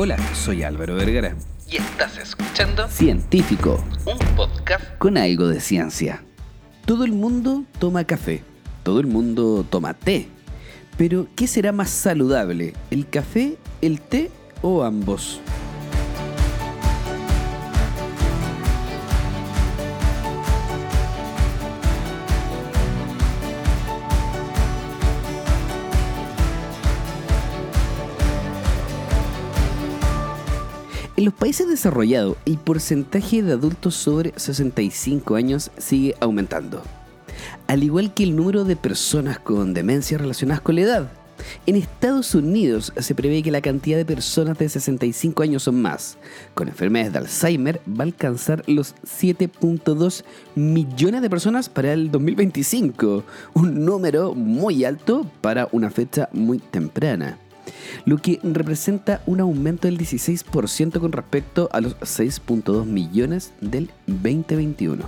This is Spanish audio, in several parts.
Hola, soy Álvaro Vergara. Y estás escuchando Científico, un podcast con algo de ciencia. Todo el mundo toma café, todo el mundo toma té. Pero, ¿qué será más saludable? ¿El café, el té o ambos? Los países desarrollados, el porcentaje de adultos sobre 65 años sigue aumentando, al igual que el número de personas con demencia relacionadas con la edad. En Estados Unidos se prevé que la cantidad de personas de 65 años o más con enfermedades de Alzheimer va a alcanzar los 7.2 millones de personas para el 2025, un número muy alto para una fecha muy temprana lo que representa un aumento del 16% con respecto a los 6.2 millones del 2021.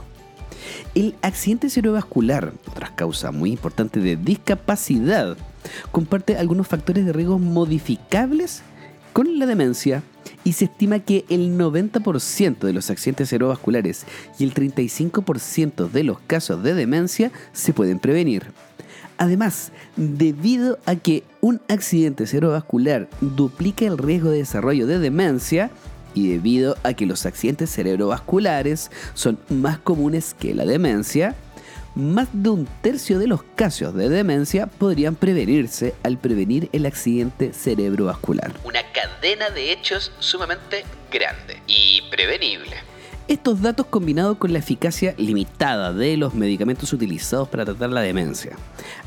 El accidente cerebrovascular, otra causa muy importante de discapacidad, comparte algunos factores de riesgo modificables con la demencia y se estima que el 90% de los accidentes cerebrovasculares y el 35% de los casos de demencia se pueden prevenir. Además, debido a que un accidente cerebrovascular duplica el riesgo de desarrollo de demencia, y debido a que los accidentes cerebrovasculares son más comunes que la demencia, más de un tercio de los casos de demencia podrían prevenirse al prevenir el accidente cerebrovascular. Una cadena de hechos sumamente grande y prevenible. Estos datos combinados con la eficacia limitada de los medicamentos utilizados para tratar la demencia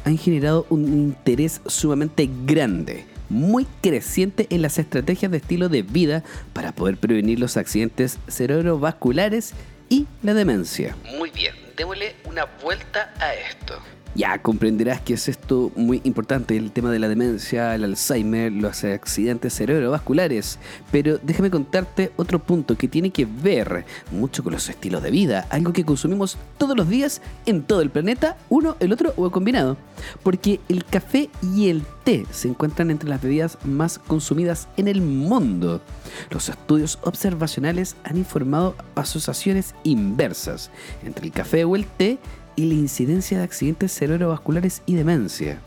han generado un interés sumamente grande, muy creciente en las estrategias de estilo de vida para poder prevenir los accidentes cerebrovasculares y la demencia. Muy bien, démosle una vuelta a esto. Ya comprenderás que es esto muy importante, el tema de la demencia, el Alzheimer, los accidentes cerebrovasculares. Pero déjame contarte otro punto que tiene que ver mucho con los estilos de vida, algo que consumimos todos los días en todo el planeta, uno, el otro o combinado. Porque el café y el té se encuentran entre las bebidas más consumidas en el mundo. Los estudios observacionales han informado asociaciones inversas entre el café o el té y la incidencia de accidentes cerebrovasculares y demencia.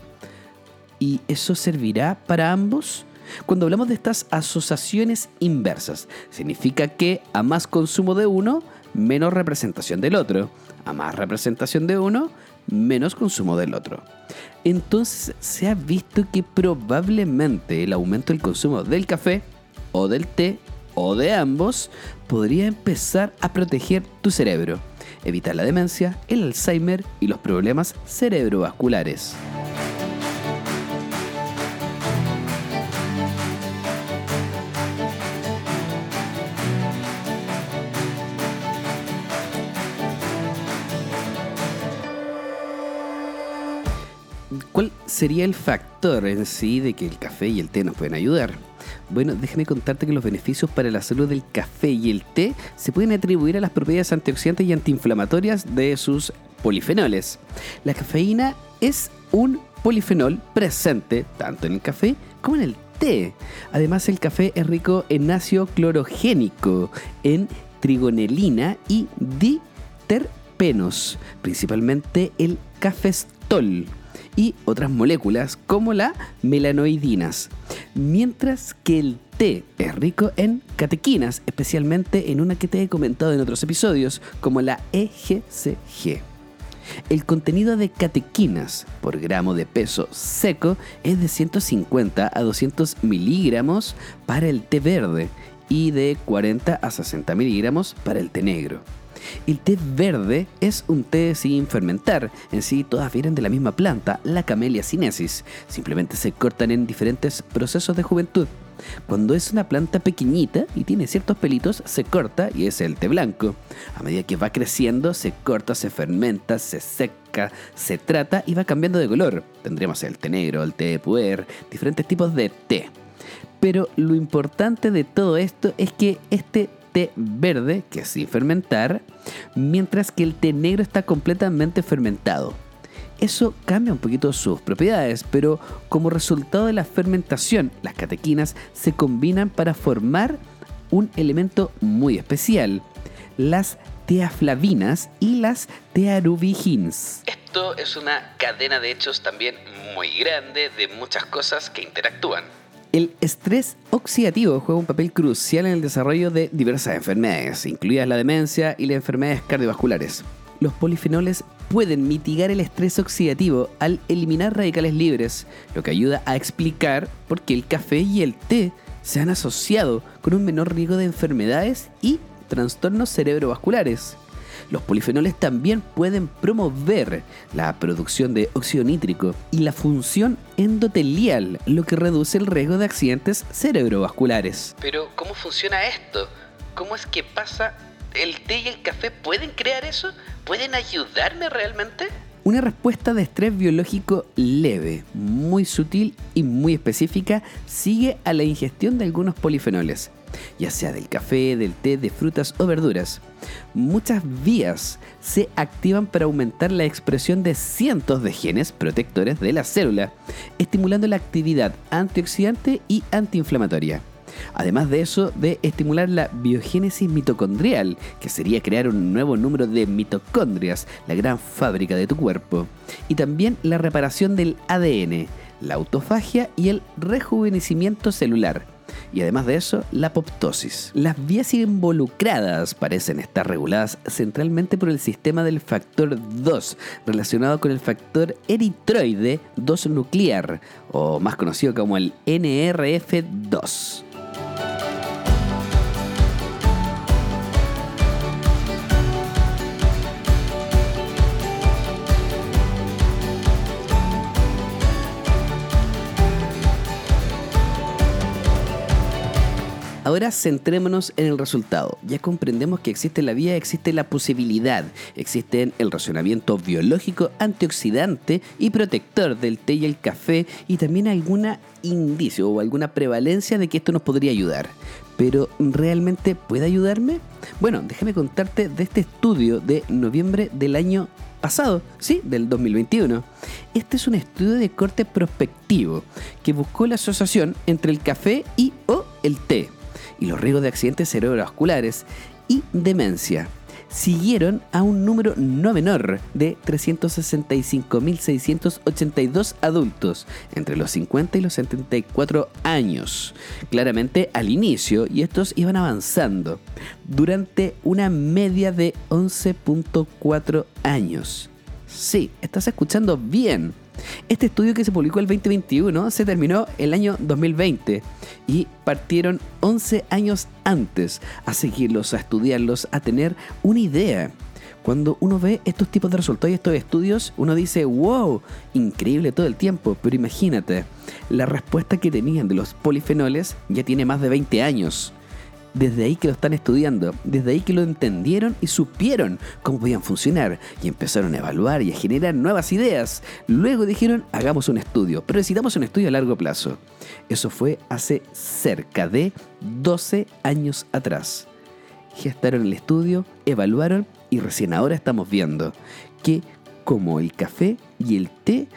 ¿Y eso servirá para ambos? Cuando hablamos de estas asociaciones inversas, significa que a más consumo de uno, menos representación del otro. A más representación de uno, menos consumo del otro. Entonces se ha visto que probablemente el aumento del consumo del café o del té o de ambos podría empezar a proteger tu cerebro evitar la demencia, el Alzheimer y los problemas cerebrovasculares. ¿Cuál sería el factor en sí de que el café y el té nos pueden ayudar? Bueno, déjame contarte que los beneficios para la salud del café y el té se pueden atribuir a las propiedades antioxidantes y antiinflamatorias de sus polifenoles. La cafeína es un polifenol presente tanto en el café como en el té. Además, el café es rico en ácido clorogénico, en trigonelina y diterpenos, principalmente el cafestol y otras moléculas como la melanoidinas, mientras que el té es rico en catequinas, especialmente en una que te he comentado en otros episodios, como la EGCG. El contenido de catequinas por gramo de peso seco es de 150 a 200 miligramos para el té verde y de 40 a 60 miligramos para el té negro. El té verde es un té sin fermentar. En sí, todas vienen de la misma planta, la Camellia sinensis. Simplemente se cortan en diferentes procesos de juventud. Cuando es una planta pequeñita y tiene ciertos pelitos, se corta y es el té blanco. A medida que va creciendo, se corta, se fermenta, se seca, se trata y va cambiando de color. Tendremos el té negro, el té de puer, diferentes tipos de té. Pero lo importante de todo esto es que este verde, que es sin fermentar, mientras que el té negro está completamente fermentado. Eso cambia un poquito sus propiedades, pero como resultado de la fermentación, las catequinas se combinan para formar un elemento muy especial, las teaflavinas y las tearubigins. Esto es una cadena de hechos también muy grande de muchas cosas que interactúan. El estrés oxidativo juega un papel crucial en el desarrollo de diversas enfermedades, incluidas la demencia y las enfermedades cardiovasculares. Los polifenoles pueden mitigar el estrés oxidativo al eliminar radicales libres, lo que ayuda a explicar por qué el café y el té se han asociado con un menor riesgo de enfermedades y trastornos cerebrovasculares. Los polifenoles también pueden promover la producción de óxido nítrico y la función endotelial, lo que reduce el riesgo de accidentes cerebrovasculares. Pero, ¿cómo funciona esto? ¿Cómo es que pasa? ¿El té y el café pueden crear eso? ¿Pueden ayudarme realmente? Una respuesta de estrés biológico leve, muy sutil y muy específica sigue a la ingestión de algunos polifenoles ya sea del café, del té, de frutas o verduras. Muchas vías se activan para aumentar la expresión de cientos de genes protectores de la célula, estimulando la actividad antioxidante y antiinflamatoria. Además de eso, de estimular la biogénesis mitocondrial, que sería crear un nuevo número de mitocondrias, la gran fábrica de tu cuerpo. Y también la reparación del ADN, la autofagia y el rejuvenecimiento celular y además de eso, la apoptosis. Las vías involucradas parecen estar reguladas centralmente por el sistema del factor 2, relacionado con el factor eritroide 2 nuclear, o más conocido como el NRF2. Ahora centrémonos en el resultado. Ya comprendemos que existe la vía, existe la posibilidad, existe el razonamiento biológico antioxidante y protector del té y el café y también alguna indicio o alguna prevalencia de que esto nos podría ayudar. Pero ¿realmente puede ayudarme? Bueno, déjame contarte de este estudio de noviembre del año pasado, sí, del 2021. Este es un estudio de corte prospectivo que buscó la asociación entre el café y o el té y los riesgos de accidentes cerebrovasculares y demencia siguieron a un número no menor de 365.682 adultos entre los 50 y los 74 años. Claramente al inicio, y estos iban avanzando durante una media de 11.4 años. Sí, estás escuchando bien. Este estudio que se publicó el 2021 se terminó el año 2020 y partieron 11 años antes a seguirlos, a estudiarlos, a tener una idea. Cuando uno ve estos tipos de resultados y estos estudios, uno dice, wow, increíble todo el tiempo, pero imagínate, la respuesta que tenían de los polifenoles ya tiene más de 20 años desde ahí que lo están estudiando, desde ahí que lo entendieron y supieron cómo podían funcionar y empezaron a evaluar y a generar nuevas ideas. Luego dijeron, hagamos un estudio, pero necesitamos un estudio a largo plazo. Eso fue hace cerca de 12 años atrás. Gestaron el estudio, evaluaron y recién ahora estamos viendo que como el café y el té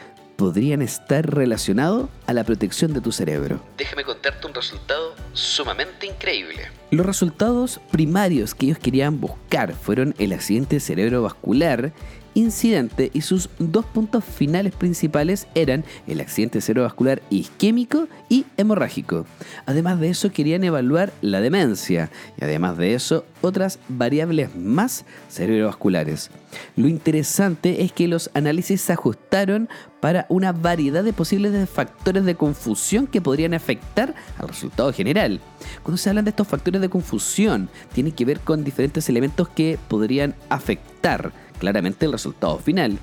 podrían estar relacionados a la protección de tu cerebro. Déjame contarte un resultado sumamente increíble. Los resultados primarios que ellos querían buscar fueron el accidente cerebrovascular incidente y sus dos puntos finales principales eran el accidente cerebrovascular isquémico y hemorrágico. Además de eso querían evaluar la demencia y además de eso otras variables más cerebrovasculares. Lo interesante es que los análisis se ajustaron para una variedad de posibles factores de confusión que podrían afectar al resultado general. Cuando se hablan de estos factores de confusión, tiene que ver con diferentes elementos que podrían afectar claramente el resultado final.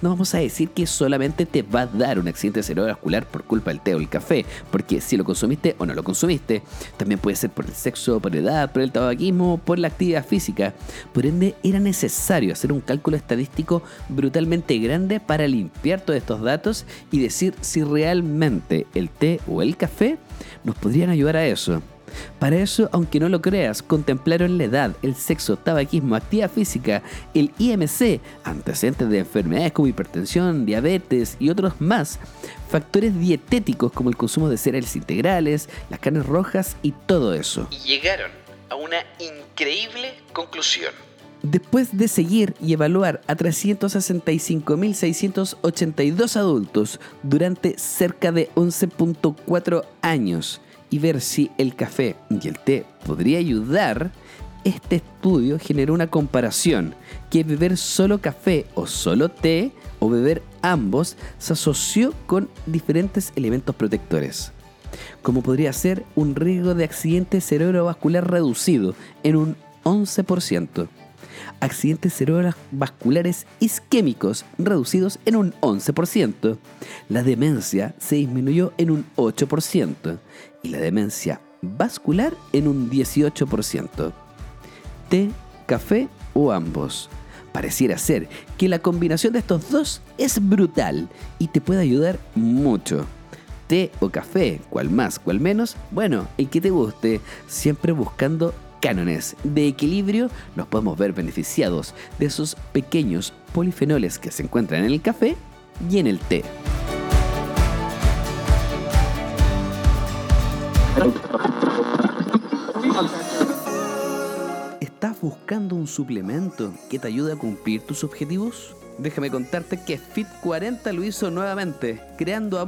No vamos a decir que solamente te va a dar un accidente cerebrovascular por culpa del té o el café, porque si lo consumiste o no lo consumiste, también puede ser por el sexo, por la edad, por el tabaquismo, por la actividad física. Por ende, era necesario hacer un cálculo estadístico brutalmente grande para limpiar todos estos datos y decir si realmente el té o el café nos podrían ayudar a eso. Para eso, aunque no lo creas, contemplaron la edad, el sexo, tabaquismo, actividad física, el IMC, antecedentes de enfermedades como hipertensión, diabetes y otros más, factores dietéticos como el consumo de cereales integrales, las carnes rojas y todo eso. Y llegaron a una increíble conclusión. Después de seguir y evaluar a 365.682 adultos durante cerca de 11.4 años y ver si el café y el té podría ayudar, este estudio generó una comparación que beber solo café o solo té o beber ambos se asoció con diferentes elementos protectores como podría ser un riesgo de accidente cerebrovascular reducido en un 11%, accidentes cerebrovasculares isquémicos reducidos en un 11%, la demencia se disminuyó en un 8% y la demencia vascular en un 18%. Té, café o ambos. Pareciera ser que la combinación de estos dos es brutal y te puede ayudar mucho té o café, cual más, cual menos, bueno, el que te guste, siempre buscando cánones de equilibrio, nos podemos ver beneficiados de esos pequeños polifenoles que se encuentran en el café y en el té. ¿Estás buscando un suplemento que te ayude a cumplir tus objetivos? Déjame contarte que Fit 40 lo hizo nuevamente, creando a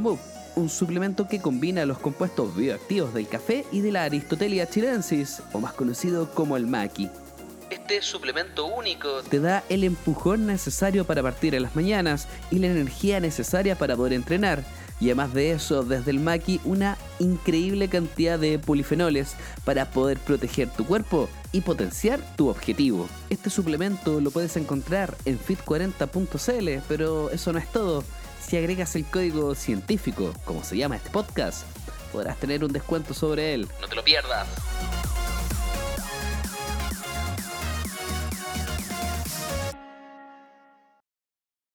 un suplemento que combina los compuestos bioactivos del café y de la Aristotelia chilensis, o más conocido como el maqui. Este suplemento único te da el empujón necesario para partir en las mañanas y la energía necesaria para poder entrenar. Y además de eso, desde el maqui, una increíble cantidad de polifenoles para poder proteger tu cuerpo y potenciar tu objetivo. Este suplemento lo puedes encontrar en fit40.cl, pero eso no es todo si agregas el código científico, como se llama este podcast, podrás tener un descuento sobre él. No te lo pierdas.